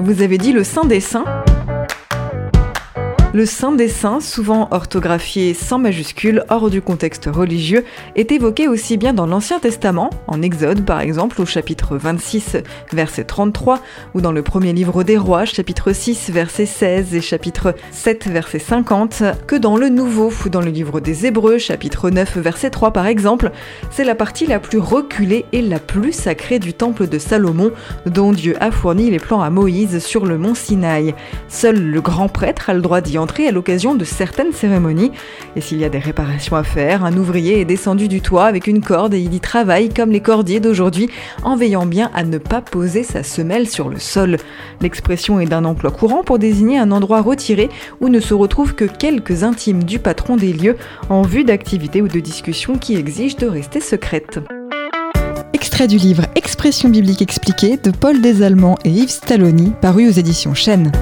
Vous avez dit le Saint des Saints le Saint des Saints, souvent orthographié sans majuscule hors du contexte religieux, est évoqué aussi bien dans l'Ancien Testament, en Exode par exemple au chapitre 26 verset 33, ou dans le premier livre des rois chapitre 6 verset 16 et chapitre 7 verset 50, que dans le Nouveau ou dans le livre des Hébreux chapitre 9 verset 3 par exemple. C'est la partie la plus reculée et la plus sacrée du temple de Salomon, dont Dieu a fourni les plans à Moïse sur le mont Sinaï. À l'occasion de certaines cérémonies. Et s'il y a des réparations à faire, un ouvrier est descendu du toit avec une corde et il y travaille comme les cordiers d'aujourd'hui, en veillant bien à ne pas poser sa semelle sur le sol. L'expression est d'un emploi courant pour désigner un endroit retiré où ne se retrouvent que quelques intimes du patron des lieux en vue d'activités ou de discussions qui exigent de rester secrètes. Extrait du livre Expression biblique expliquée de Paul Desallemands et Yves Stalloni, paru aux éditions Chênes.